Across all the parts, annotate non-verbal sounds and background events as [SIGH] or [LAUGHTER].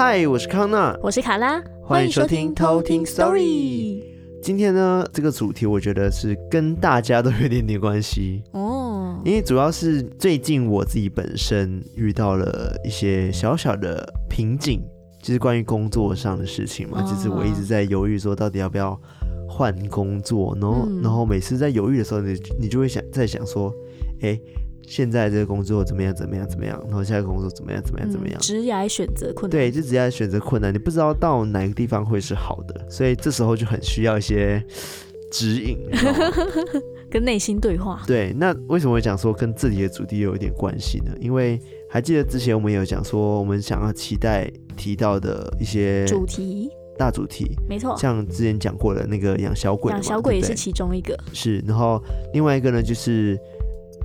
嗨，我是康娜，我是卡拉，欢迎收听偷听 Story。今天呢，这个主题我觉得是跟大家都有点点关系。哦，因为主要是最近我自己本身遇到了一些小小的瓶颈，就是关于工作上的事情嘛，就是我一直在犹豫说到底要不要换工作，然后然后每次在犹豫的时候，你你就会想在想说，哎。现在这个工作怎么样？怎么样？怎么样？然后下一个工作怎么样？怎么样？怎么样？职业选择困难。对，就职业选择困难，你不知道到哪个地方会是好的，所以这时候就很需要一些指引，[LAUGHS] 跟内心对话。对，那为什么会讲说跟自己的主题有一点关系呢？因为还记得之前我们有讲说，我们想要期待提到的一些主题、大主题，没错。像之前讲过的那个养小鬼，养小鬼也是其中一个。是，然后另外一个呢，就是。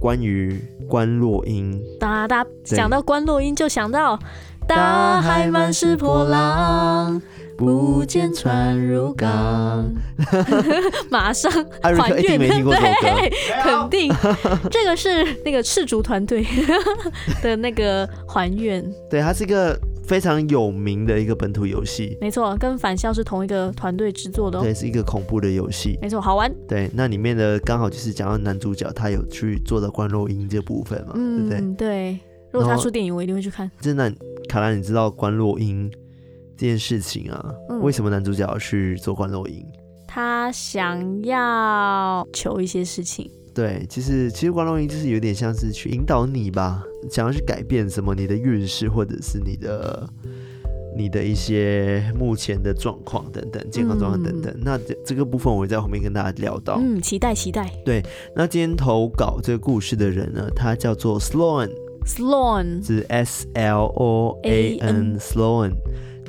关于观落阴，哒哒，讲到观落阴就想到大海满是波浪，不见船入港，[LAUGHS] 马上还原，对，肯定。[LAUGHS] 这个是那个赤足团队的那个还原，对，它是一个。非常有名的一个本土游戏，没错，跟返校是同一个团队制作的，对，是一个恐怖的游戏，没错，好玩。对，那里面的刚好就是讲到男主角他有去做的观落音这部分嘛，嗯、对不对？对，如果他出电影，我一定会去看。真的，卡拉，你知道观落音这件事情啊？嗯、为什么男主角要去做观落音？他想要求一些事情。对，其实其实观落音就是有点像是去引导你吧，想要去改变什么你的运势，或者是你的你的一些目前的状况等等，健康状况等等。嗯、那这这个部分我会在后面跟大家聊到。嗯，期待期待。对，那今天投稿这个故事的人呢，他叫做 Sloan，Sloan 是 S L O A N，Sloan。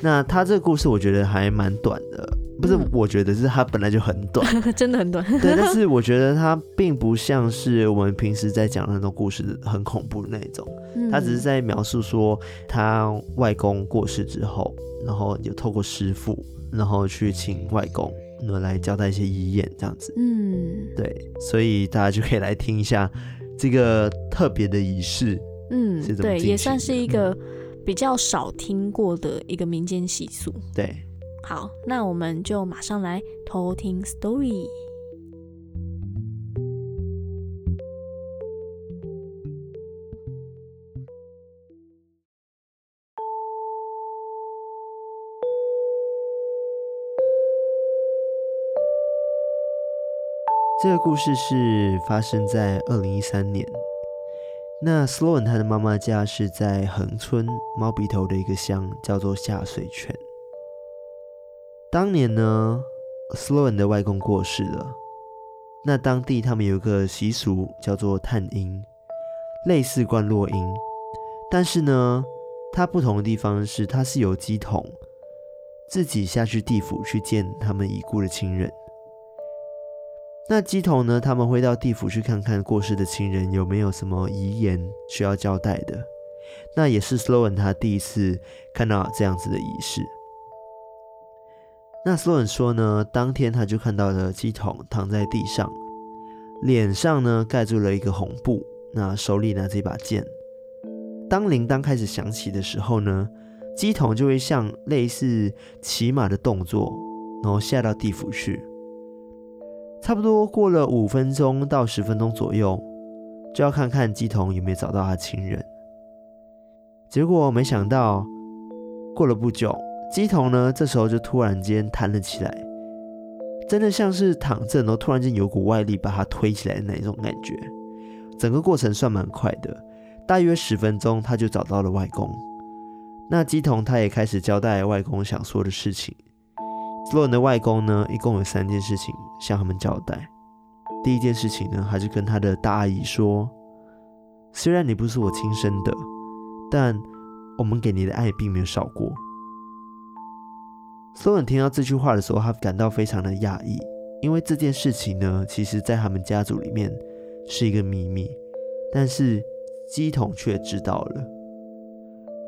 那他这个故事我觉得还蛮短的。不是，我觉得是它本来就很短，[LAUGHS] 真的很短。对，但是 [LAUGHS] 我觉得它并不像是我们平时在讲的那种故事，很恐怖的那种。它只是在描述说他外公过世之后，然后有透过师傅，然后去请外公来交代一些遗言，这样子。嗯，对，所以大家就可以来听一下这个特别的仪式。嗯，对，也算是一个比较少听过的一个民间习俗。对。好，那我们就马上来偷听 story。这个故事是发生在二零一三年。那 Sloan 他的妈妈家是在横村猫鼻头的一个乡，叫做下水泉。当年呢，Sloan 的外公过世了。那当地他们有一个习俗叫做探阴，类似灌落阴，但是呢，它不同的地方是，它是由乩童自己下去地府去见他们已故的亲人。那乩童呢，他们会到地府去看看过世的亲人有没有什么遗言需要交代的。那也是 Sloan 他第一次看到这样子的仪式。那斯洛文说呢，当天他就看到了乩童躺在地上，脸上呢盖住了一个红布，那手里拿着一把剑。当铃铛开始响起的时候呢，乩童就会像类似骑马的动作，然后下到地府去。差不多过了五分钟到十分钟左右，就要看看乩童有没有找到他亲人。结果没想到，过了不久。鸡童呢，这时候就突然间弹了起来，真的像是躺着，然后突然间有股外力把他推起来的那一种感觉。整个过程算蛮快的，大约十分钟他就找到了外公。那鸡童他也开始交代外公想说的事情。所有的外公呢，一共有三件事情向他们交代。第一件事情呢，还是跟他的大阿姨说，虽然你不是我亲生的，但我们给你的爱并没有少过。所有人听到这句话的时候，他感到非常的讶异，因为这件事情呢，其实在他们家族里面是一个秘密，但是乩童却知道了，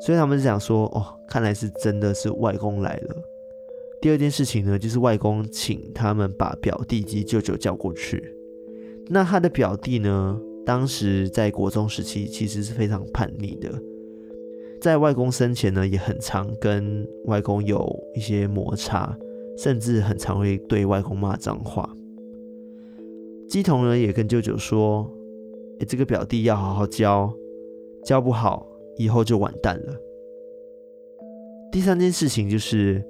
所以他们就想说：“哦，看来是真的是外公来了。”第二件事情呢，就是外公请他们把表弟及舅舅叫过去。那他的表弟呢，当时在国中时期其实是非常叛逆的，在外公生前呢，也很常跟外公有一些摩擦，甚至很常会对外公骂脏话。乩童呢也跟舅舅说：“哎，这个表弟要好好教，教不好以后就完蛋了。”第三件事情就是，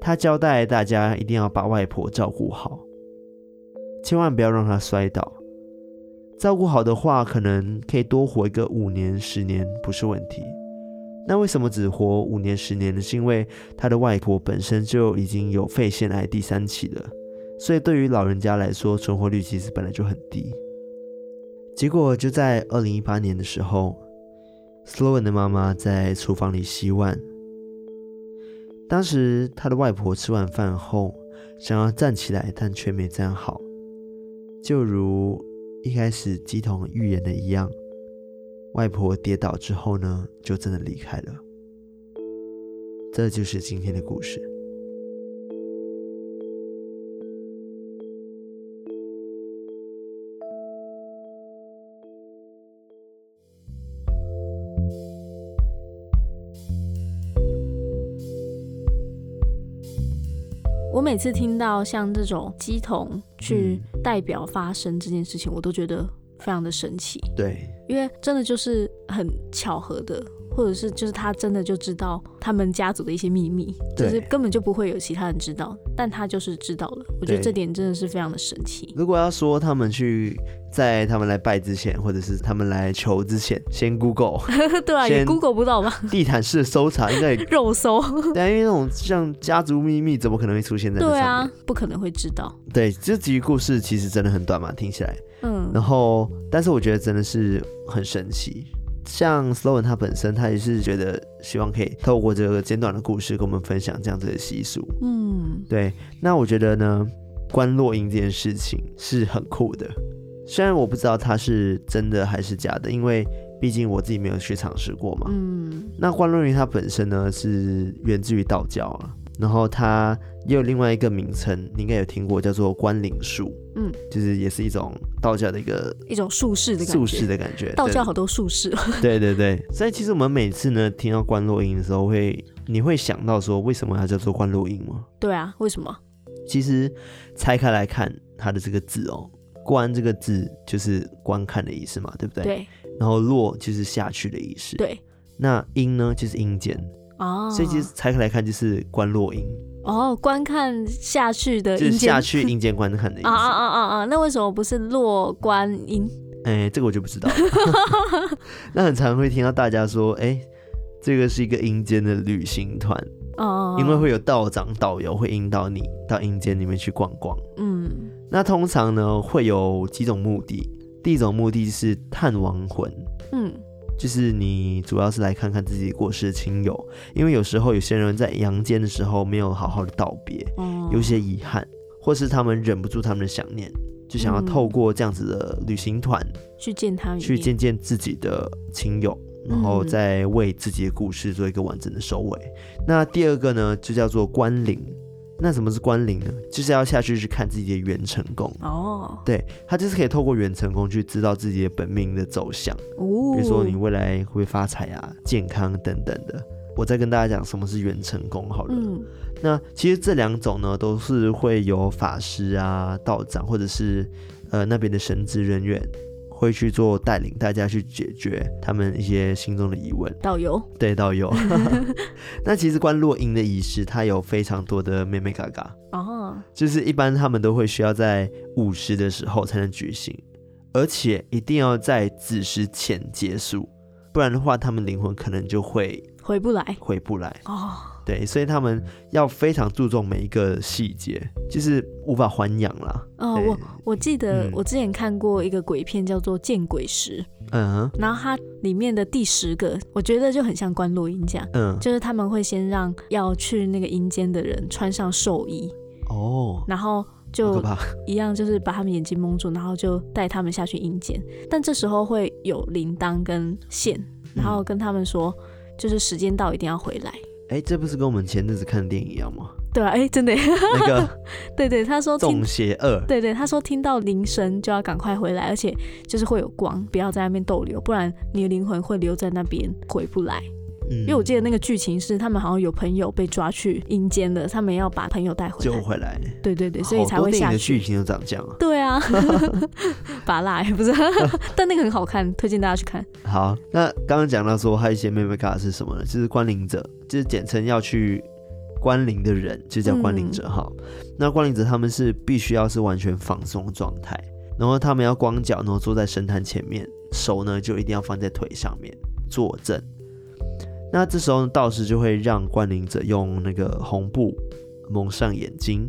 他交代大家一定要把外婆照顾好，千万不要让她摔倒。照顾好的话，可能可以多活一个五年、十年，不是问题。那为什么只活五年、十年呢？是因为他的外婆本身就已经有肺腺癌第三期了，所以对于老人家来说，存活率其实本来就很低。结果就在二零一八年的时候，Sloan 的妈妈在厨房里洗碗，当时他的外婆吃完饭后想要站起来，但却没站好，就如一开始鸡童预言的一样。外婆跌倒之后呢，就真的离开了。这就是今天的故事。我每次听到像这种鸡童去代表发声这件事情，嗯，我都觉得非常的神奇。对。因为真的就是很巧合的，或者是就是他真的就知道他们家族的一些秘密，就是根本就不会有其他人知道，但他就是知道了。我觉得这点真的是非常的神奇。如果要说他们去在他们来拜之前，或者是他们来求之前，先 Google，[LAUGHS] 对啊，也 Google 不到吧？[LAUGHS] 地毯式搜查应该 [LAUGHS] 肉搜，对啊，因为那种像家族秘密，怎么可能会出现在？对啊，不可能会知道。对，这几个故事其实真的很短嘛，听起来。嗯，然后，但是我觉得真的是很神奇。像 Sloan 他本身，他也是觉得希望可以透过这个简短的故事，跟我们分享这样子的习俗。嗯，对。那我觉得呢，观落阴这件事情是很酷的。虽然我不知道它是真的还是假的，因为毕竟我自己没有去尝试过嘛。嗯。那观落阴它本身呢，是源自于道教啊。然后它也有另外一个名称，你应该有听过，叫做观灵术。嗯，就是也是一种道教的一个一种术士的感觉。术士的感觉，道教好多术士。对对对，所以其实我们每次呢听到观落音的时候会，会你会想到说，为什么它叫做观落音吗？对啊，为什么？其实拆开来看它的这个字哦，观这个字就是观看的意思嘛，对不对？对。然后落就是下去的意思。对。那阴呢，就是阴间。哦，所以其实拆开来看就是观落阴哦，观看下去的就是下去阴间观看的意思。啊啊啊啊啊！那为什么不是落观音？哎，这个我就不知道了。[LAUGHS] 那很常会听到大家说，哎，这个是一个阴间的旅行团哦，因为会有道长导游会引导你到阴间里面去逛逛。嗯，那通常呢会有几种目的，第一种目的是探亡魂。嗯。就是你主要是来看看自己过世的亲友，因为有时候有些人在阳间的时候没有好好的道别，嗯，有些遗憾，或是他们忍不住他们的想念，就想要透过这样子的旅行团，嗯，去见他们，去见见自己的亲友，然后再为自己的故事做一个完整的收尾。嗯，那第二个呢，就叫做关灵。那什么是观灵呢？就是要下去去看自己的元成功哦。对，他就是可以透过元成功去知道自己的本命的走向。哦，比如说你未来会不会发财啊、健康等等的。我再跟大家讲什么是元成功好了。嗯。那其实这两种呢，都是会有法师啊、道长或者是呃那边的神职人员。会去做带领大家去解决他们一些心中的疑问。导游，对，导游。[LAUGHS] [LAUGHS] 那其实观落阴的仪式，它有非常多的妹妹嘎嘎哦，就是一般他们都会需要在午时的时候才能举行，而且一定要在子时前结束，不然的话，他们灵魂可能就会回不来，回不来哦。对，所以他们要非常注重每一个细节，就是无法还阳啦。哦，我我记得我之前看过一个鬼片，叫做《见鬼时》。嗯，然后它里面的第十个，我觉得就很像观落音这样。嗯，就是他们会先让要去那个阴间的人穿上寿衣。哦。然后就一样，就是把他们眼睛蒙住，然后就带他们下去阴间。但这时候会有铃铛跟线，然后跟他们说，就是时间到，一定要回来。哎，这不是跟我们前阵子看的电影一样吗？对啊，哎，真的。那个，[LAUGHS] 对对，他说中邪二。对对，他说听到铃声就要赶快回来，而且就是会有光，不要在那边逗留，不然你的灵魂会留在那边回不来。嗯，因为我记得那个剧情是他们好像有朋友被抓去阴间了，他们要把朋友带回来救回来。对对对，所以才会下去。的剧情都长这样。对啊，[LAUGHS] [LAUGHS] 拔蜡不是，[LAUGHS] 但那个很好看，推荐大家去看。好，那刚刚讲到说还有一些眉眉角角是什么呢？就是关灵者，就是简称要去关灵的人，就叫关灵者哈。嗯、那关灵者他们是必须要是完全放松状态，然后他们要光脚，然后坐在神坛前面，手呢就一定要放在腿上面坐正。那这时候道士就会让观灵者用那个红布蒙上眼睛。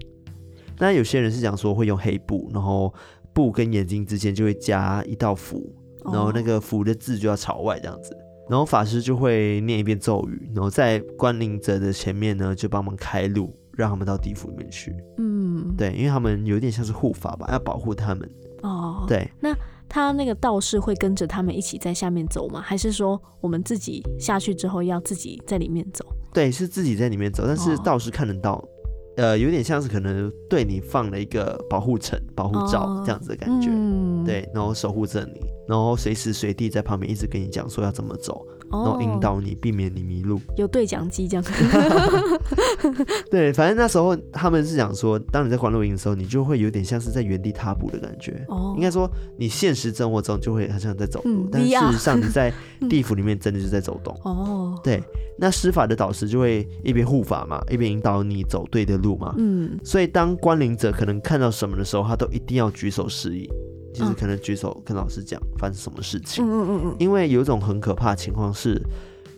那有些人是讲说会用黑布，然后布跟眼睛之间就会加一道符，然后那个符的字就要朝外这样子。然后法师就会念一遍咒语，然后在观灵者的前面呢就帮忙开路，让他们到地府里面去。嗯，对，因为他们有点像是护法吧，要保护他们。哦，对，那。他那个道士会跟着他们一起在下面走吗？还是说我们自己下去之后要自己在里面走？对，是自己在里面走，但是道士看得到，哦、呃，有点像是可能对你放了一个保护层、保护罩这样子的感觉，哦嗯、对，然后守护着你，然后随时随地在旁边一直跟你讲说要怎么走。然后引导你，避免你迷路。有对讲机这样。[LAUGHS] 对，反正那时候他们是讲说，当你在观落阴的时候，你就会有点像是在原地踏步的感觉。哦。应该说，你现实生活中就会好像在走路，嗯、但事实上你在地府里面真的就是在走动。哦。对，那施法的导师就会一边护法嘛，一边引导你走对的路嘛。嗯。所以当关灵者可能看到什么的时候，他都一定要举手示意。就是可能举手跟老师讲发生什么事情，嗯嗯嗯，因为有一种很可怕的情况是，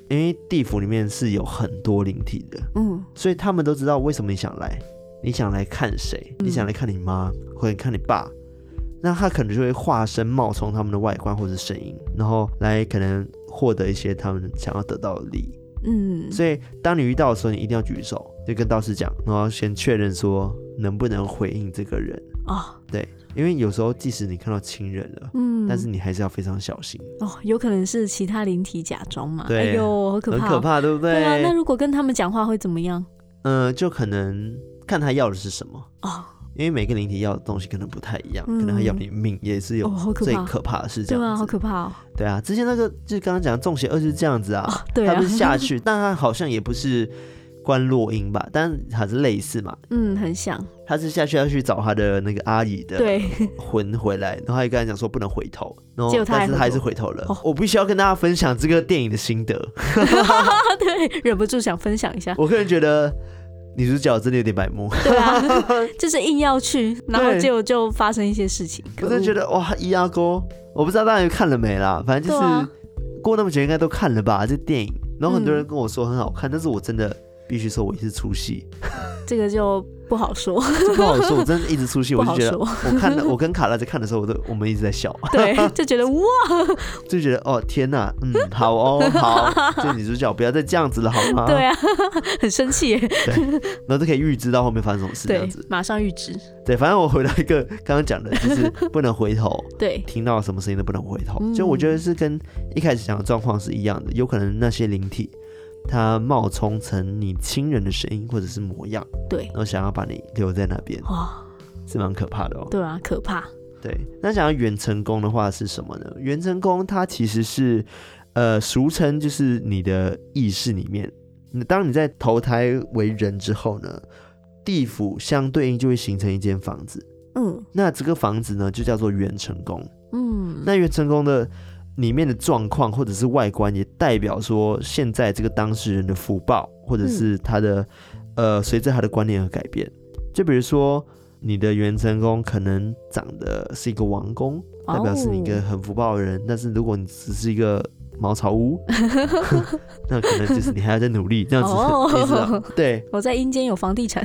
因为地府里面是有很多灵体的，嗯，所以他们都知道为什么你想来，你想来看谁，你想来看你妈或者看你爸，那他可能就会化身冒充他们的外观或者声音，然后来可能获得一些他们想要得到的利益，嗯，所以当你遇到的时候，你一定要举手，就跟道士讲，然后先确认说能不能回应这个人啊，对。因为有时候，即使你看到亲人了，嗯，但是你还是要非常小心哦。有可能是其他灵体假装嘛？对，哎呦，好可怕，很可怕，对不对？对啊，那如果跟他们讲话会怎么样？嗯，就可能看他要的是什么哦。因为每个灵体要的东西可能不太一样，可能他要你命也是有最可怕的事这样。对啊，好可怕哦。对啊，之前那个就是刚刚讲的中邪二是这样子啊，他不是下去，[LAUGHS] 但他好像也不是。观落音吧，但还是类似嘛。嗯，很像。他是下去要去找他的那个阿姨的魂回来，然后他就跟他讲说不能回头，然后但是他还是回头了。哦、我必须要跟大家分享这个电影的心得。[LAUGHS] 对，忍不住想分享一下。我个人觉得女主角真的有点白目。对啊，[LAUGHS] 就是硬要去，然后就就发生一些事情。我真的觉得哇，一阿哥，我不知道大家看了没啦，反正就是、啊、过那么久应该都看了吧？这电影，然后很多人跟我说很好看，嗯、但是我真的。必须说，我一直出戏，这个就不好说，[LAUGHS] 不好说。我真的一直出戏，我就觉得，我看的，我跟卡拉在看的时候，我都我们一直在笑，对，就觉得哇，[LAUGHS] 就觉得哦天哪，嗯，好哦，好，这女主角不要再这样子了，好吗？对啊，[LAUGHS] 很生气耶，对，然后就可以预知到后面发生什么事，这样子，马上预知。对，反正我回到一个刚刚讲的，就是不能回头，对，听到什么声音都不能回头，就我觉得是跟一开始讲的状况是一样的，有可能那些灵体。他冒充成你亲人的声音或者是模样，对，然后想要把你留在那边，哇，是蛮可怕的哦。对啊，可怕。对，那想要元成功的话是什么呢？元成功它其实是，呃，俗称就是你的意识里面，当你在投胎为人之后呢，地府相对应就会形成一间房子，嗯，那这个房子呢就叫做元成功，嗯，那元成功的。里面的状况或者是外观，也代表说现在这个当事人的福报，或者是他的、嗯、呃，随着他的观念而改变。就比如说，你的元辰宫可能长得是一个王宫，代表是你一个很福报的人。哦、但是如果你只是一个茅草屋，[LAUGHS] [LAUGHS] 那可能就是你还要再努力这样子，哦、[LAUGHS] 你知道？对，我在阴间有房地产。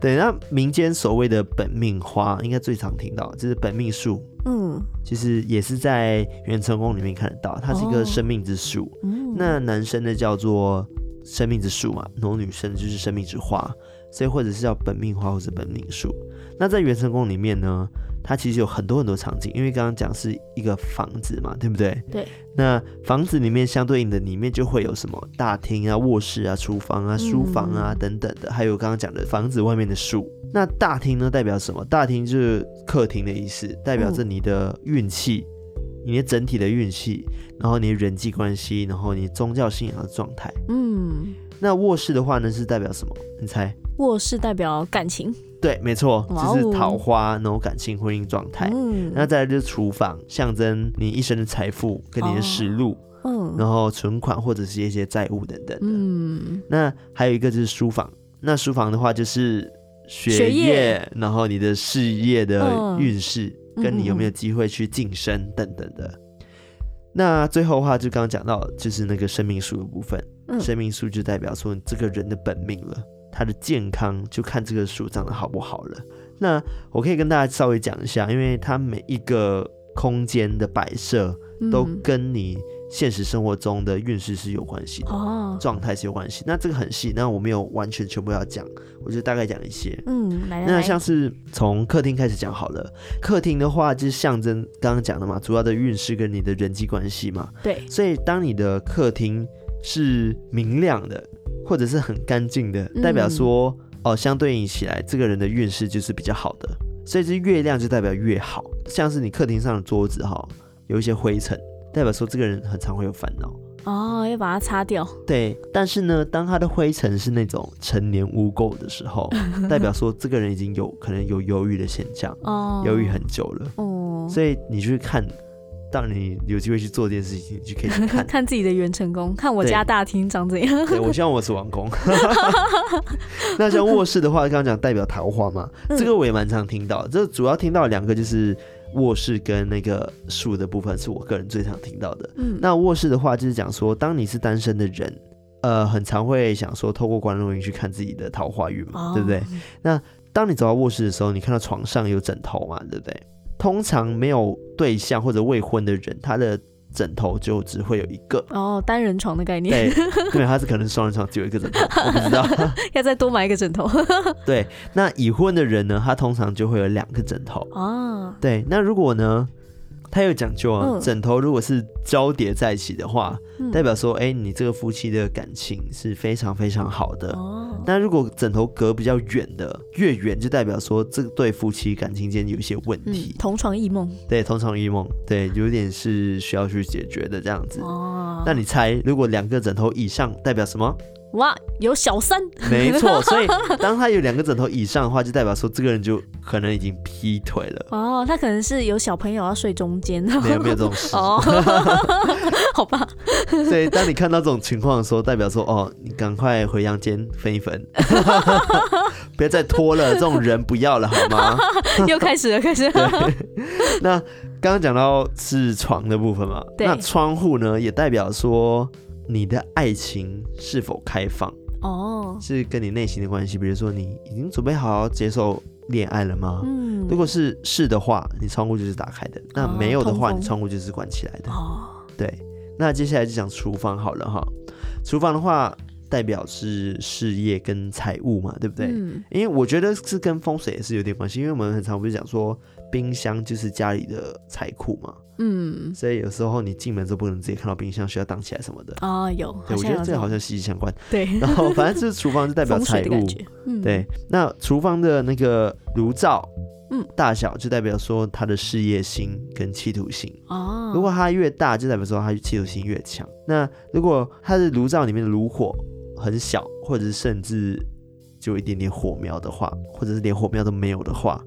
对，那民间所谓的本命花，应该最常听到就是本命树。嗯，其实也是在元成宫里面看得到，它是一个生命之树。哦嗯、那男生呢叫做生命之树嘛，然后女生就是生命之花，所以或者是叫本命花或者本命树。那在元成宫里面呢，它其实有很多很多场景，因为刚刚讲是一个房子嘛，对不对？对。那房子里面相对应的里面就会有什么大厅啊、卧室啊、厨房啊、书房啊等等的，还有刚刚讲的房子外面的树。那大厅呢代表什么？大厅就是客厅的意思，代表着你的运气你的整体的运气，然后你的人际关系，然后你宗教信仰的状态。嗯，那卧室的话呢，是代表什么？你猜？卧室代表感情。对，没错，就是桃花那种感情婚姻状态。嗯，那再来就是厨房，象征你一生的财富跟你的食禄。嗯，然后存款或者是一些债务等等的。嗯，那还有一个就是书房，那书房的话就是学业，学业然后你的事业的运势，嗯、跟你有没有机会去晋升等等的。嗯、那最后的话就刚刚讲到，就是那个生命数的部分，嗯、生命数就代表说你这个人的本命了。他的健康就看这个树长得好不好了。那我可以跟大家稍微讲一下，因为它每一个空间的摆设都跟你现实生活中的运势是有关系的，状态是有关系。那这个很细，那我没有完全全部要讲，我就大概讲一些。嗯，来来来，那像是从客厅开始讲好了。客厅的话就是象征刚刚讲的嘛，主要的运势跟你的人际关系嘛。对，所以当你的客厅是明亮的。或者是很干净的，代表说、嗯、哦，相对应起来，这个人的运势就是比较好的。所以这月亮就代表越好。像是你客厅上的桌子哈，有一些灰尘，代表说这个人很常会有烦恼哦，要把它擦掉。对，但是呢，当他的灰尘是那种陈年污垢的时候，[LAUGHS] 代表说这个人已经有可能有忧郁的现象，哦，忧郁很久了。哦，所以你去看。当你有机会去做这件事情，就可以看 [LAUGHS] 看自己的元成功，看我家大厅长怎样。对，我希望我是王公。[LAUGHS] [LAUGHS] 那像卧室的话，刚刚讲代表桃花嘛，嗯、这个我也蛮常听到。这主要听到两个，就是卧室跟那个树的部分，是我个人最常听到的。嗯，那卧室的话，就是讲说，当你是单身的人，呃，很常会想说，透过观落云去看自己的桃花运嘛，哦、对不对？那当你走到卧室的时候，你看到床上有枕头嘛，对不对？通常没有对象或者未婚的人，他的枕头就只会有一个哦，单人床的概念。对，[LAUGHS] 因为他是可能双人床只有一个枕头，我不知道 [LAUGHS] 要再多买一个枕头。[LAUGHS] 对，那已婚的人呢，他通常就会有两个枕头哦。对，那如果呢？他有讲究啊，枕头如果是交叠在一起的话，嗯、代表说，哎、欸，你这个夫妻的感情是非常非常好的。哦，那如果枕头隔比较远的，越远就代表说这对夫妻感情间有一些问题。嗯、同床异梦。对，同床异梦，对，有点是需要去解决的这样子。哦，那你猜，如果两个枕头以上，代表什么？哇，有小三，没错，所以当他有两个枕头以上的话，就代表说这个人就可能已经劈腿了。[LAUGHS] 哦，他可能是有小朋友要睡中间。没有没有这种事。哦，[LAUGHS] 好吧。所以当你看到这种情况的时候，代表说哦，你赶快回阳间分一分，[LAUGHS] 不要再拖了，这种人不要了，好吗？又开始了，开始了。那刚刚讲到是床的部分嘛，那窗户呢也代表说。你的爱情是否开放？哦，oh. 是跟你内心的关系。比如说，你已经准备好好接受恋爱了吗？嗯，如果是是的话，你窗户就是打开的；那没有的话，你窗户就是关起来的。哦，oh. 对。那接下来就讲厨房好了哈。厨房的话，代表是事业跟财务嘛，对不对？嗯，因为我觉得是跟风水也是有点关系，因为我们很常不是讲说。冰箱就是家里的财库嘛，嗯，所以有时候你进门都不能直接看到冰箱，需要挡起来什么的啊、哦。有，对，我觉得这个好像息息相关。对，然后反正就是厨房就代表财务，嗯、对。那厨房的那个炉灶，嗯，大小就代表说他的事业心跟企图心哦。如果它越大，就代表说他企图心越强。那如果它的炉灶里面的炉火很小，或者是甚至就一点点火苗的话，或者是连火苗都没有的话，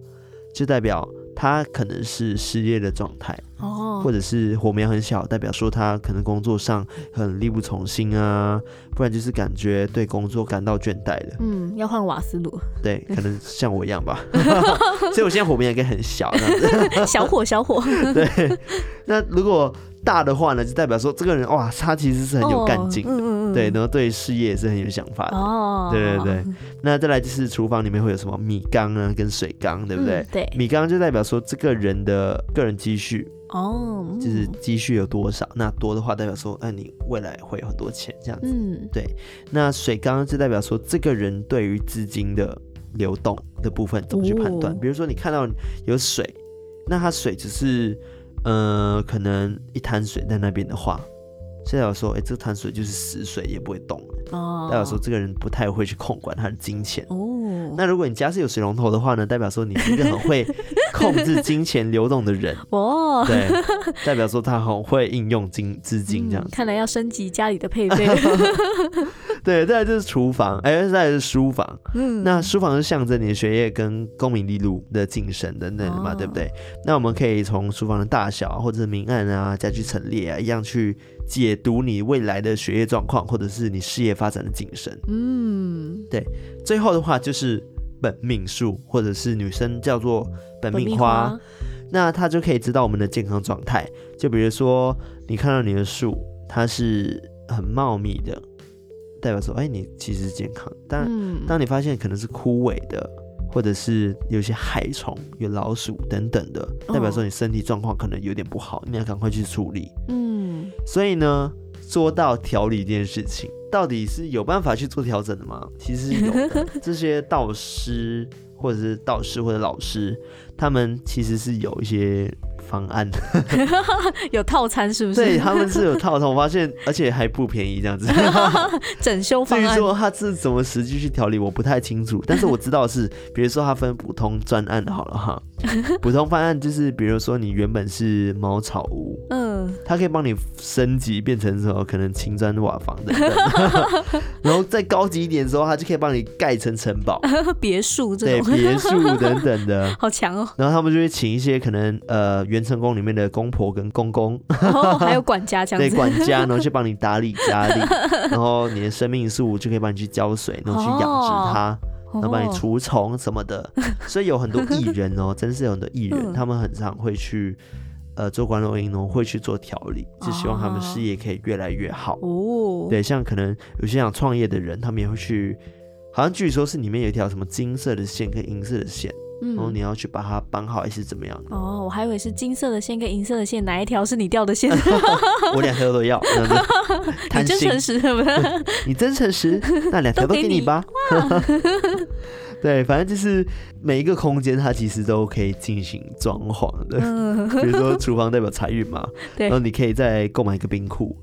就代表。他可能是失业的状态，哦，或者是火苗很小，代表说他可能工作上很力不从心啊，不然就是感觉对工作感到倦怠了。嗯，要换瓦斯炉。对，[LAUGHS] 可能像我一样吧。[LAUGHS] 所以我现在火苗应该很小，小火小火。[LAUGHS] 对，那如果。大的话呢，就代表说这个人哇，他其实是很有干劲的，哦嗯嗯、对，然后对事业也是很有想法的，哦，对对对。那再来就是厨房里面会有什么米缸啊，跟水缸，对不对？嗯、对，米缸就代表说这个人的个人积蓄，哦，就是积蓄有多少，那多的话代表说，哎，你未来会有很多钱这样子，嗯，对。那水缸就代表说这个人对于资金的流动的部分怎么去判断？哦、比如说你看到有水，那它水只是。呃，可能一滩水在那边的话，代表说，哎、欸，这滩水就是死水，也不会动。哦，代表说这个人不太会去控管他的金钱。哦，那如果你家是有水龙头的话呢，代表说你是一个很会控制金钱流动的人 [LAUGHS] 哦，对，代表说他很会应用金资金这样、嗯。看来要升级家里的配备。[LAUGHS] 对，再来就是厨房，哎，再来是书房。嗯，那书房是象征你的学业跟功名利禄的晋升等等的嘛，哦、对不对？那我们可以从书房的大小或者是明暗啊、家具陈列啊一样去解读你未来的学业状况，或者是你事业发展的晋升。嗯，对。最后的话就是。本命数，或者是女生叫做本命花，命花，那她就可以知道我们的健康状态。就比如说，你看到你的树，它是很茂密的，代表说，哎，你其实是健康。但、嗯、当你发现可能是枯萎的，或者是有些害虫、有老鼠等等的，代表说你身体状况可能有点不好，你要赶快去处理。嗯，所以呢，说到调理这件事情。到底是有办法去做调整的吗？其实有的，[LAUGHS] 这些道师或者是道士或者老师，他们其实是有一些。方案 [LAUGHS] 有套餐是不是？对，他们是有套餐，我发现而且还不便宜这样子。[LAUGHS] 整修方案，至于说他是怎么实际去调理，我不太清楚。但是我知道是，比如说他分普通专案好了哈。[LAUGHS] 普通方案就是，比如说你原本是茅草屋，嗯，他可以帮你升级变成什么可能青砖瓦房等等。然后再高级一点的时候，他就可以帮你盖成城堡、别墅这种，对，别墅等等的，好强哦。然后他们就会请一些可能呃原。元成宫里面的公婆跟公公，哦，还有管家这样子，对，管家，[LAUGHS] 然后去帮你打理家里，然后你的生命树就可以帮你去浇水，然后去养殖它，然后帮你除虫什么的。[LAUGHS] 所以有很多艺人哦，[LAUGHS] 真是有很多艺人，他们很常会去呃做观落阴哦，会去做调理，就希望他们事业可以越来越好哦。对，像可能有些想创业的人，他们也会去，好像据说是里面有一条什么金色的线跟银色的线。然后你要去把它绑好，还是怎么样？哦，我还以为是金色的线跟银色的线，哪一条是你掉的线？[LAUGHS] 我两条都要。[LAUGHS] 你真诚实？[LAUGHS] 你真诚实，那两条都给你吧。对，反正就是每一个空间，它其实都可以进行装潢的。比如说厨房代表财运嘛，[LAUGHS] 然后你可以再购买一个冰库，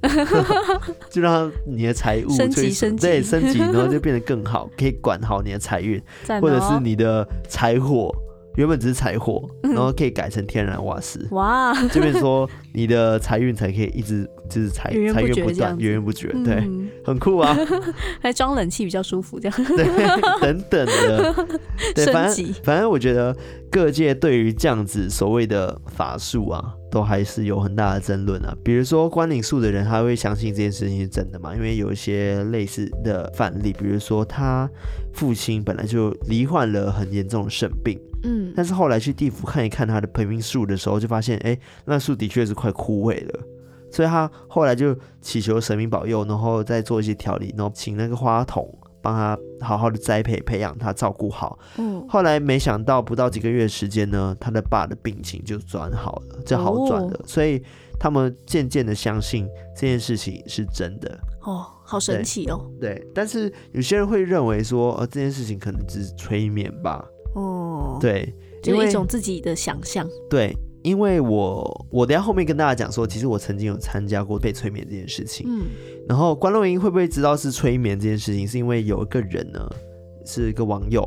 [LAUGHS] 就让你的财务升级升级，对，升级，然后就 [LAUGHS] 变得更好，可以管好你的财运，或者是你的财火。原本只是柴火，然后可以改成天然瓦斯。哇！[LAUGHS] 这边说你的财运才可以一直就是财财源不断，源源不绝，对，嗯、很酷啊！[LAUGHS] 还装冷气比较舒服，这样。[LAUGHS] 对，等等的。对，反正反正我觉得各界对于这样子所谓的法术啊，都还是有很大的争论啊。比如说观灵术的人，他会相信这件事情是真的嘛？因为有一些类似的范例，比如说他父亲本来就罹患了很严重的肾病。嗯，但是后来去地府看一看他的培命树的时候，就发现，哎、欸，那树的确是快枯萎了，所以他后来就祈求神明保佑，然后再做一些调理，然后请那个花童帮他好好的栽培、培养他、照顾好。嗯，后来没想到不到几个月时间呢，他的爸的病情就转好了，就好转了，哦、所以他们渐渐的相信这件事情是真的。哦，好神奇哦。对，但是有些人会认为说，呃，这件事情可能只是催眠吧。哦，对，就一种自己的想象。对，因为我我等下后面跟大家讲说，其实我曾经有参加过被催眠这件事情。嗯，然后关洛英会不会知道是催眠这件事情？是因为有一个人呢，是一个网友，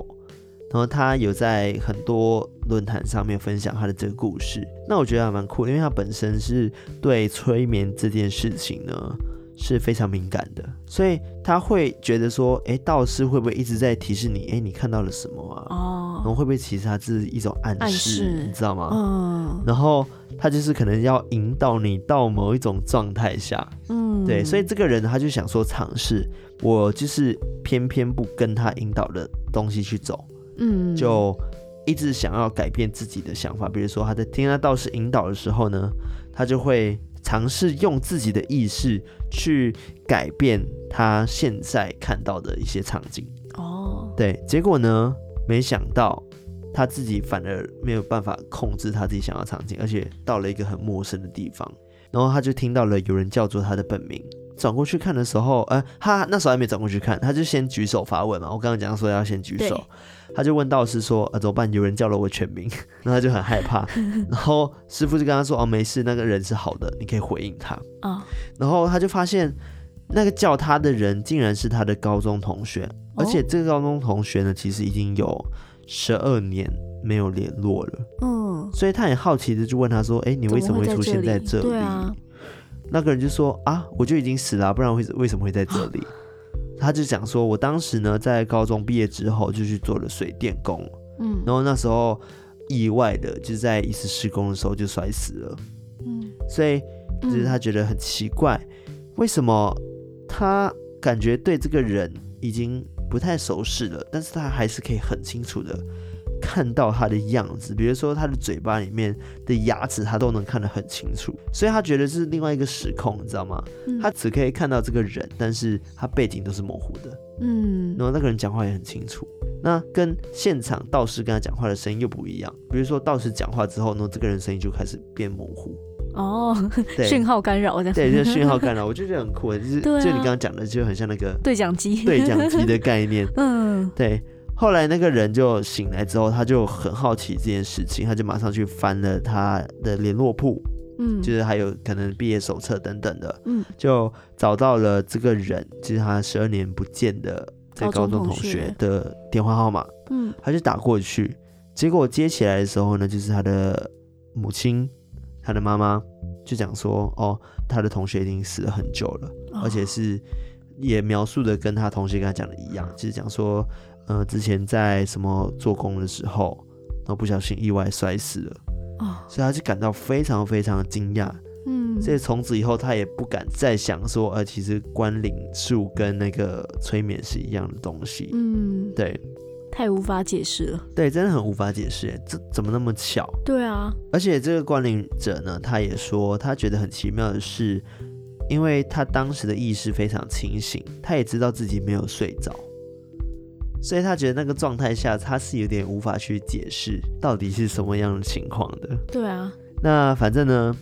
然后他有在很多论坛上面分享他的这个故事。那我觉得还蛮酷，因为他本身是对催眠这件事情呢。是非常敏感的，所以他会觉得说，哎、欸，道士会不会一直在提示你，哎、欸，你看到了什么啊？哦，然后会不会其实他是一种暗示，暗示。你知道吗？嗯，然后他就是可能要引导你到某一种状态下，嗯，对，所以这个人他就想说尝试，我就是偏偏不跟他引导的东西去走，嗯，就一直想要改变自己的想法，比如说他在听他道士引导的时候呢，他就会。尝试用自己的意识去改变他现在看到的一些场景。哦，对，结果呢，没想到他自己反而没有办法控制他自己想要场景，而且到了一个很陌生的地方，然后他就听到了有人叫做他的本名。转过去看的时候，呃，他那时候还没转过去看，他就先举手发问嘛。我刚刚讲说要先举手，他就问道士说：“呃，怎么办？有人叫了我全名。”然后他就很害怕。[LAUGHS] 然后师傅就跟他说：“哦，没事，那个人是好的，你可以回应他。”哦。然后他就发现那个叫他的人竟然是他的高中同学，而且这个高中同学呢，其实已经有十二年没有联络了。嗯。嗯，所以他很好奇的就问他说：“哎，你为什么会出现在这里？”那个人就说：“啊，我就已经死了，不然会为什么会在这里？” [GASPS] 他就讲说：“我当时呢，在高中毕业之后就去做了水电工，嗯，然后那时候意外的就是在一次施工的时候就摔死了，嗯，所以就是他觉得很奇怪，为什么他感觉对这个人已经不太熟悉了，但是他还是可以很清楚的。”看到他的样子，比如说他的嘴巴里面的牙齿，他都能看得很清楚，所以他觉得是另外一个时空，你知道吗？嗯、他只可以看到这个人，但是他背景都是模糊的。嗯，然后那个人讲话也很清楚，那跟现场道士跟他讲话的声音又不一样。比如说道士讲话之后，呢，这个人声音就开始变模糊。哦，[LAUGHS] 讯号干扰这样。对，就讯号干扰，我就觉得很酷，就是、啊、就你刚刚讲的，就很像那个对讲机，对讲机的概念。[LAUGHS] 嗯，对。后来那个人就醒来之后，他就很好奇这件事情，他就马上去翻了他的联络簿，嗯，就是还有可能毕业手册等等的，嗯，就找到了这个人，就是他十二年不见的在高中同学。的电话号码，嗯，他就打过去，结果接起来的时候呢，就是他的母亲，他的妈妈就讲说，哦，他的同学已经死了很久了，哦，而且是也描述的跟他同学跟他讲的一样，就是讲说。呃，之前在什么做工的时候，然后不小心意外摔死了，哦，所以他就感到非常非常的惊讶，嗯，所以从此以后他也不敢再想说，呃，其实关灵术跟那个催眠是一样的东西，嗯，对，太无法解释了，对，真的很无法解释，这怎么那么巧？对啊，而且这个关灵者呢，他也说他觉得很奇妙的是，因为他当时的意识非常清醒，他也知道自己没有睡着。所以他觉得那个状态下，他是有点无法去解释到底是什么样的情况的。对啊，那反正呢，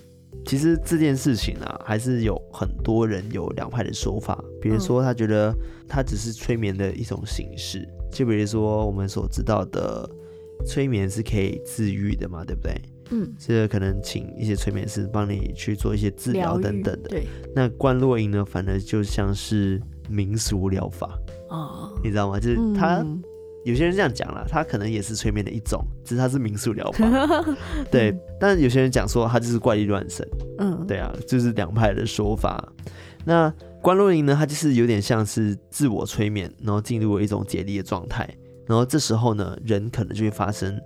其实这件事情啊，还是有很多人有两派的说法。比如说，他觉得他只是催眠的一种形式，嗯、就比如说我们所知道的催眠是可以治愈的嘛，对不对？嗯，这可能请一些催眠师帮你去做一些治疗等等的。对，那观落阴呢，反而就像是民俗疗法。哦，你知道吗？就是他、嗯、有些人这样讲了，他可能也是催眠的一种，只是他是民俗疗法。[LAUGHS] 对，嗯、但是有些人讲说他就是怪力乱神。嗯，对啊，就是两派的说法。那观落阴呢，它就是有点像是自我催眠，然后进入了一种解离的状态，然后这时候呢，人可能就会发生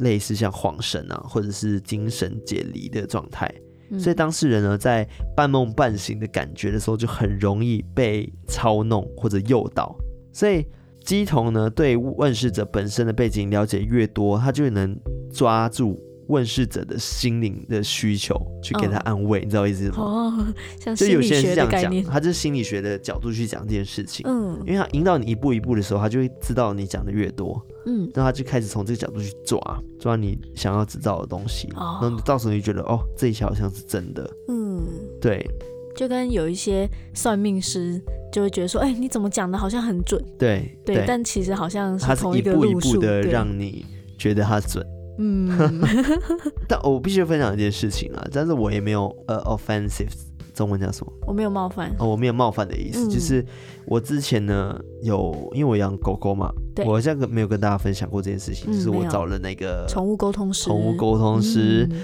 类似像恍神啊，或者是精神解离的状态。所以当事人呢，在半梦半醒的感觉的时候，就很容易被操弄或者诱导。所以乩童呢，对问事者本身的背景了解越多，他就能抓住问世者的心灵的需求，去给他安慰。哦、你知道意思吗？哦，像心理学的概念，他就是心理学的角度去讲这件事情。嗯，因为他引导你一步一步的时候，他就会知道你讲的越多。嗯，那他就开始从这个角度去抓抓你想要知道的东西，哦、然后到时候你就觉得哦，这一切好像是真的。嗯，对，就跟有一些算命师就会觉得说，哎，你怎么讲的好像很准？对对，但其实好像是同一个路数，他是一步一步的让你觉得他准。嗯，[LAUGHS] 但我必须分享一件事情啊，但是我也没有呃 offensive。中文叫什么？我没有冒犯哦，我没有冒犯的意思，嗯、就是我之前呢有，因为我养狗狗嘛，对我好像没有跟大家分享过这件事情，嗯、就是我找了那个宠物沟通师，宠物沟通师。嗯、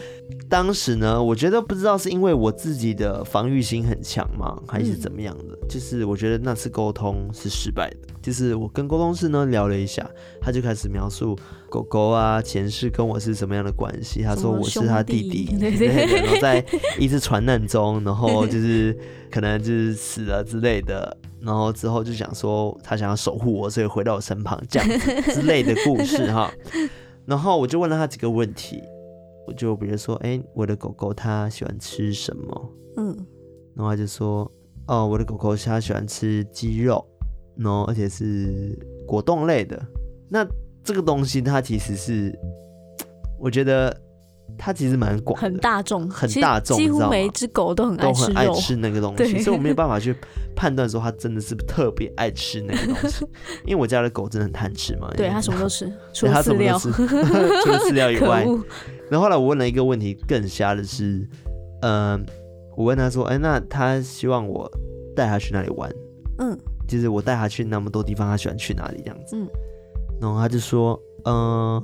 当时呢，我觉得不知道是因为我自己的防御心很强嘛，还是怎么样的，嗯、就是我觉得那次沟通是失败的。就是我跟沟通师呢聊了一下，他就开始描述狗狗啊前世跟我是什么样的关系。他说我是他弟弟，[LAUGHS] 对对对，然后在一次传难中，然后就是可能就是死了之类的，然后之后就想说他想要守护我，所以回到我身旁这样子之类的故事哈。[LAUGHS] 然后我就问了他几个问题，我就比如说，哎，我的狗狗它喜欢吃什么？嗯，然后他就说，哦，我的狗狗它喜欢吃鸡肉。然后而且是果冻类的。那这个东西它其实是，我觉得它其实蛮广，很大众，很大众，几乎每一只狗都很爱吃，都很爱吃那个东西，所以我没有办法去判断说它真的是特别爱吃那个东西。[LAUGHS] 因为我家的狗真的很贪吃嘛，对，它什么都吃，[LAUGHS] 除了饲料，[LAUGHS] 除了饲料以外。恶然后后来我问了一个问题，更瞎的是，嗯、呃，我问他说，哎，那他希望我带他去哪里玩？嗯。就是我带他去那么多地方，他喜欢去哪里这样子。嗯，然后他就说，嗯、呃，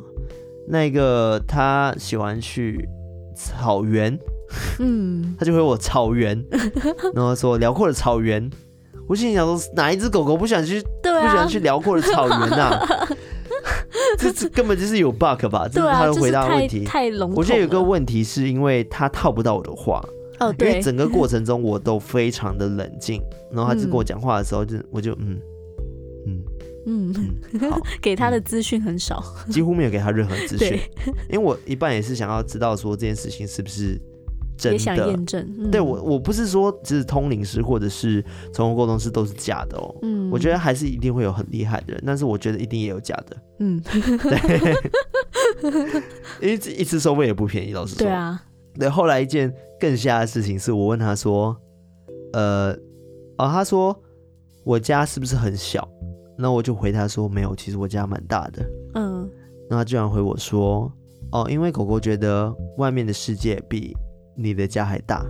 那个他喜欢去草原，嗯，他就回我草原，[LAUGHS] 然后说辽阔的草原。我心里想说，哪一只狗狗不想去，对啊、不想去辽阔的草原呐、啊？[LAUGHS] 这这根本就是有 bug 吧？这是他的回答问题。太笼统。我觉得有个问题是因为他套不到我的话。哦，对。因为整个过程中我都非常的冷静，然后他就跟我讲话的时候就，就我就嗯嗯好，[LAUGHS] 给他的资讯很少，几乎没有给他任何资讯。因为我一半也是想要知道说这件事情是不是真的。也想验证。嗯、对我，我不是说只是通灵师或者是宠物沟通师都是假的哦。嗯。我觉得还是一定会有很厉害的人，但是我觉得一定也有假的。嗯。对。[LAUGHS] 因为一次收费也不便宜，老实说。对啊。对，后来一件更瞎的事情是我问他说：“呃，哦，他说我家是不是很小？”那我就回他说：“没有，其实我家蛮大的。”嗯，那他居然回我说：“哦，因为狗狗觉得外面的世界比你的家还大。”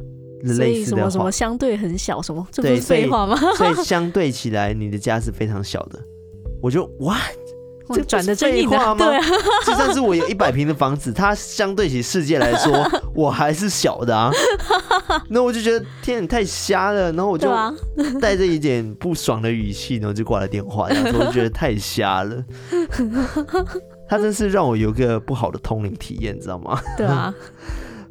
类似的话，什么什么相对很小，什么这不是废话吗？所以，所以相对起来，你的家是非常小的。我就 what？这转的真废话吗？对啊，[LAUGHS] 就算是我有一百平的房子，它相对起世界来说，[LAUGHS] 我还是小的啊。那我就觉得天，你太瞎了。然后我就带着一点不爽的语气，然后就挂了电话。然后我就觉得太瞎了。[LAUGHS] 他真是让我有个不好的通灵体验，你知道吗？对啊。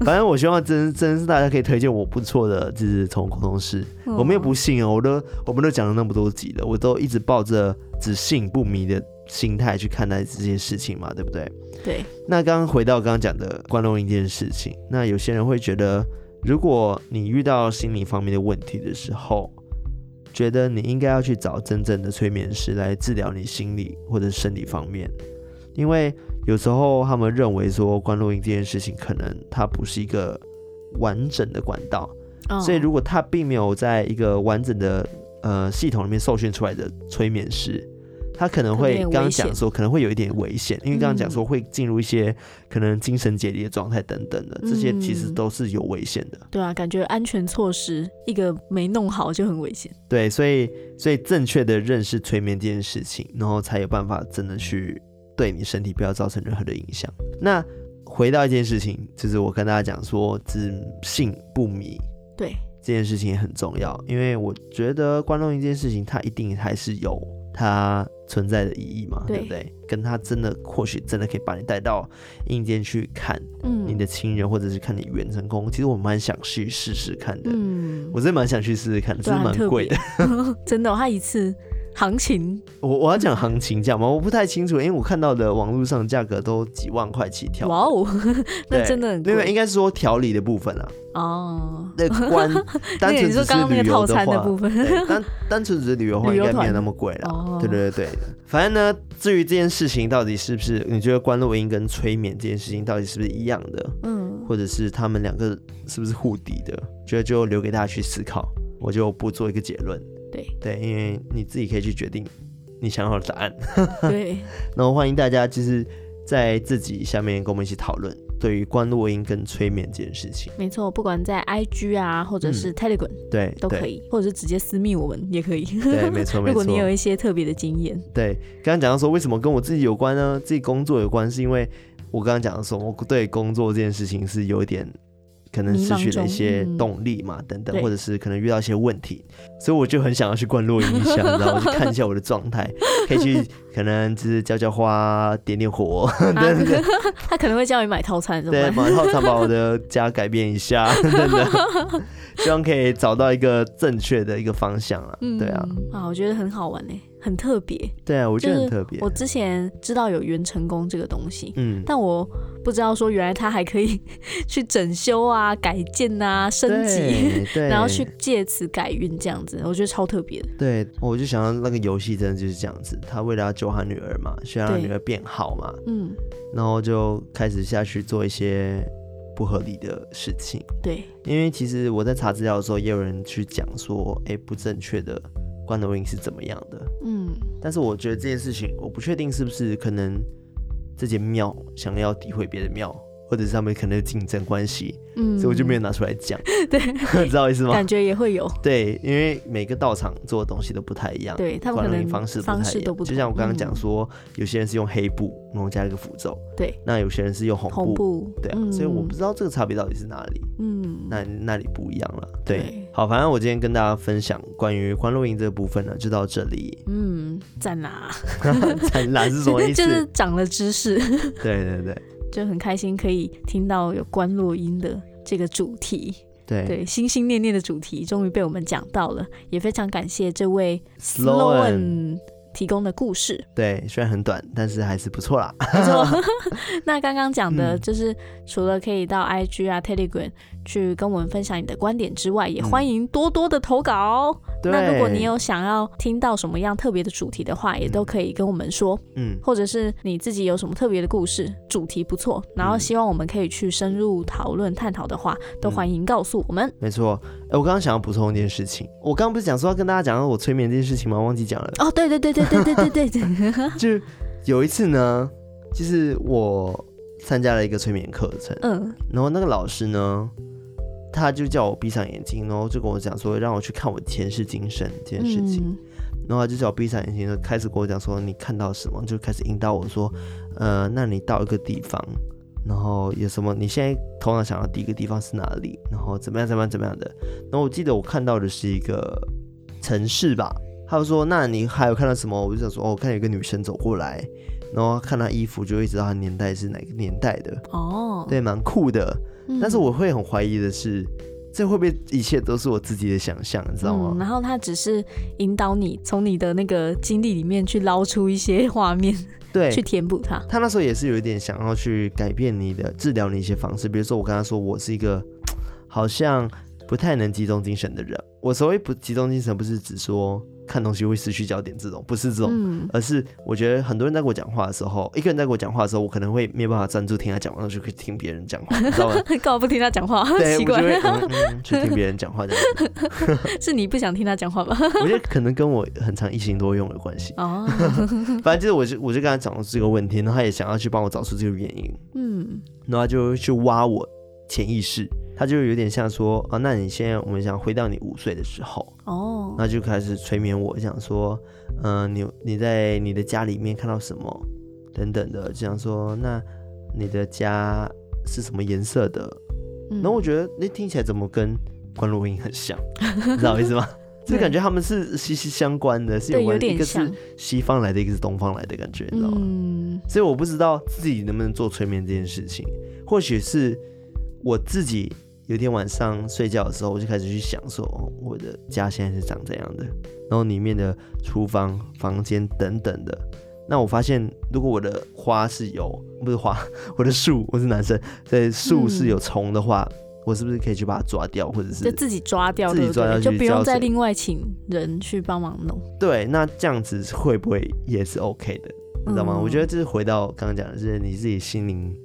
反正我希望真真是大家可以推荐我不错的，就是宠物沟通师。我没有不信哦，我都我们都讲了那么多集了，我都一直抱着只信不迷的心态去看待这件事情嘛，对不对？对。那刚刚回到刚刚讲的关录音这件事情，那有些人会觉得，如果你遇到心理方面的问题的时候，觉得你应该要去找真正的催眠师来治疗你心理或者生理方面，因为有时候他们认为说关录音这件事情可能它不是一个完整的管道，哦、所以如果他并没有在一个完整的呃系统里面受训出来的催眠师。他可能会刚刚讲说可能会有一点危险，因为刚刚讲说会进入一些可能精神解离的状态等等的，这些其实都是有危险的。对啊，感觉安全措施一个没弄好就很危险。对，所以所以正确的认识催眠这件事情，然后才有办法真的去对你身体不要造成任何的影响。那回到一件事情，就是我跟大家讲说，只信不迷。对，这件事情也很重要，因为我觉得观众一件事情，它一定还是有它存在的意义嘛，对，对不对？跟他真的或许真的可以把你带到阴间去看，你的亲人，嗯、或者是看你远程工。其实我蛮想去试试看的，嗯，我真的蛮想去试试看的，真的蛮贵的，[LAUGHS] 真的，他一次。行情，我我要讲行情价吗？我不太清楚，因为我看到的网络上价格都几万块起跳。哇哦，[LAUGHS] 那真的很贵。因为应该是说调理的部分啊。哦，那关 [LAUGHS] 单纯只是旅游的话，部分单单纯只是旅游的话，应该没有那么贵了。哦、对对对对，反正呢，至于这件事情到底是不是，你觉得关录音跟催眠这件事情到底是不是一样的？嗯，或者是他们两个是不是互抵的？觉得就留给大家去思考，我就不做一个结论。对对，因为你自己可以去决定你想要的答案。[LAUGHS] 对，然后欢迎大家就是在自己下面跟我们一起讨论对于观落音跟催眠这件事情。没错，不管在 IG 啊，或者是 Telegram，嗯，对，都可以，或者是直接私密我们也可以。对，没错 [LAUGHS] 没错。如果你有一些特别的经验，对，刚刚讲到说为什么跟我自己有关呢？自己工作有关，是因为我刚刚讲的说我对工作这件事情是有一点。可能失去了一些动力嘛，等等，或者是可能遇到一些问题，所以我就很想要去灌落阴一下，[LAUGHS] 然后去看一下我的状态，[LAUGHS] 可以去可能就是浇浇花、点点火，等等。[LAUGHS] 他可能会叫你买套餐，对，买套餐把我的家改变一下，等等。希望可以找到一个正确的一个方向啊，对啊，啊，我觉得很好玩呢。很特别，对啊，我觉得很特别。我之前知道有元成功这个东西，嗯，但我不知道说原来它还可以 [LAUGHS] 去整修啊、改建啊、升级，然后去借此改运这样子，我觉得超特别的。对，我就想到那个游戏真的就是这样子，他为了要救他女儿嘛，需要让女儿变好嘛，嗯，然后就开始下去做一些不合理的事情。对，因为其实我在查资料的时候，也有人去讲说，哎，不正确的。观落阴是怎么样的？嗯，但是我觉得这件事情，我不确定是不是可能这间庙想要诋毁别的庙，或者是他们可能有竞争关系，嗯，所以我就没有拿出来讲。[LAUGHS] 对，[LAUGHS] 知道意思吗？感觉也会有。对，因为每个道场做的东西都不太一样，对他们可能方式方式都不同。就像我刚刚讲说，有些人是用黑布，然后加一个符咒，对。那有些人是用红布，红布，对啊。所以我不知道这个差别到底是哪里，嗯，那那里不一样了。对，好，反正我今天跟大家分享关于欢乐营这个部分呢，就到这里。嗯，赞啦，[LAUGHS] 赞啦是什么意思？就是长了知识。对对对。就很开心可以听到有关落音的这个主题，对对，心心念念的主题终于被我们讲到了，也非常感谢这位 Sloan 提供的故事。对，虽然很短，但是还是不错啦。没错。[LAUGHS] 那刚刚讲的就是除了可以到 IG 啊、Telegram 去跟我们分享你的观点之外，也欢迎多多的投稿。那如果你有想要听到什么样特别的主题的话，也都可以跟我们说，嗯，或者是你自己有什么特别的故事，主题不错，然后希望我们可以去深入讨论探讨的话，都欢迎告诉我们。没错，哎，我刚刚想要补充一件事情，我刚刚不是讲说要跟大家讲我催眠这件事情吗？忘记讲了。哦，对对对对对对对对对，[LAUGHS] 就有一次呢，就是我参加了一个催眠课程，嗯，然后那个老师呢。他就叫我闭上眼睛，然后就跟我讲说，让我去看我前世今生这件事情。嗯、然后他就叫我闭上眼睛，就开始跟我讲说，你看到什么？就开始引导我说，呃，那你到一个地方，然后有什么？你现在头脑想到第一个地方是哪里？然后怎么样？怎么样？怎么样的？然后我记得我看到的是一个城市吧。他就说，那你还有看到什么？我就想说，哦，我看有一个女生走过来，然后看他衣服，就会知道他年代是哪个年代的。哦，对，蛮酷的。但是我会很怀疑的是，这会不会一切都是我自己的想象，你知道吗？嗯，然后他只是引导你从你的那个经历里面去捞出一些画面，对，去填补它。他那时候也是有一点想要去改变你的治疗你一些方式，比如说我跟他说我是一个 [TSK] 好像不太能集中精神的人。我所谓不集中精神，不是指说。看东西会失去焦点，这种不是这种，嗯、而是我觉得很多人在跟我讲话的时候，一个人在跟我讲话的时候，我可能会没有办法专注听他讲话，我就可以听别人讲话，你知道吗？[LAUGHS] 干嘛不听他讲话？对，奇怪，我就会、嗯嗯、去听别人讲话这样子。[LAUGHS] 是你不想听他讲话吧？[LAUGHS] 我觉得可能跟我很常一心多用有关系。哦，反正就是我就我就跟他讲了这个问题，然后他也想要去帮我找出这个原因。嗯，然后他就去挖我潜意识。他就有点像说啊，那你现在我们想回到你五岁的时候哦，那就开始催眠我，想说，嗯、呃，你你在你的家里面看到什么等等的，就想说，那你的家是什么颜色的？然后我觉得那听起来怎么跟观落音很像，[LAUGHS] 你知道我意思吗？就感觉他们是息息相关的，是有关，一个是西方来的，一个是东方来的感觉，你知道吗？嗯，所以我不知道自己能不能做催眠这件事情，或许是我自己。有一天晚上睡觉的时候，我就开始去想说，哦，我的家现在是长怎样的，然后里面的厨房、房间等等的。那我发现，如果我的花是有，不是花，我的树，我是男生，所以树是有虫的话，嗯，我是不是可以去把它抓掉，或者是就自己抓掉，自己抓掉就不用再另外请人去帮忙弄。对，那这样子会不会也是 OK 的？你知道吗？嗯，我觉得这是回到刚刚讲的，是你自己心灵。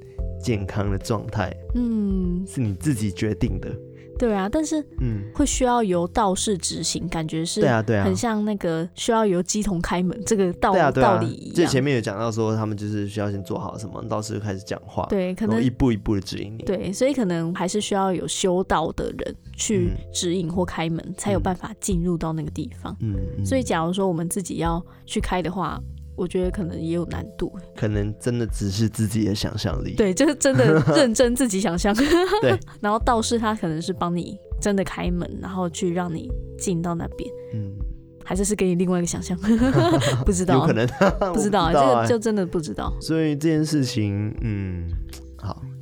健康的状态，嗯，是你自己决定的，对啊，但是，嗯，会需要由道士执行，感觉是，对啊，对啊，很像那个需要由鸡童开门这个道道理一样。这前面有讲到说，他们就是需要先做好什么，道士就开始讲话，对，可能一步一步的指引你，对，所以可能还是需要有修道的人去指引或开门，才有办法进入到那个地方。嗯，所以假如说我们自己要去开的话。我觉得可能也有难度，可能真的只是自己的想象力。对，就是真的 [LAUGHS] 认真自己想象。对，[LAUGHS] 然后道士他可能是帮你真的开门，然后去让你进到那边。嗯，[LAUGHS] 还是是给你另外一个想象，不知道，有可能不知道，这个就真的不知道。所以这件事情，嗯，好，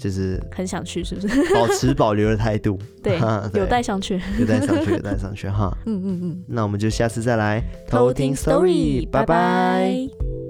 就是很想去，是不是？[LAUGHS] 保持保留的态度，[LAUGHS] [LAUGHS] 对，有待商榷，有待商榷，有待商榷哈。嗯嗯嗯，那我们就下次再来偷听 story，拜拜。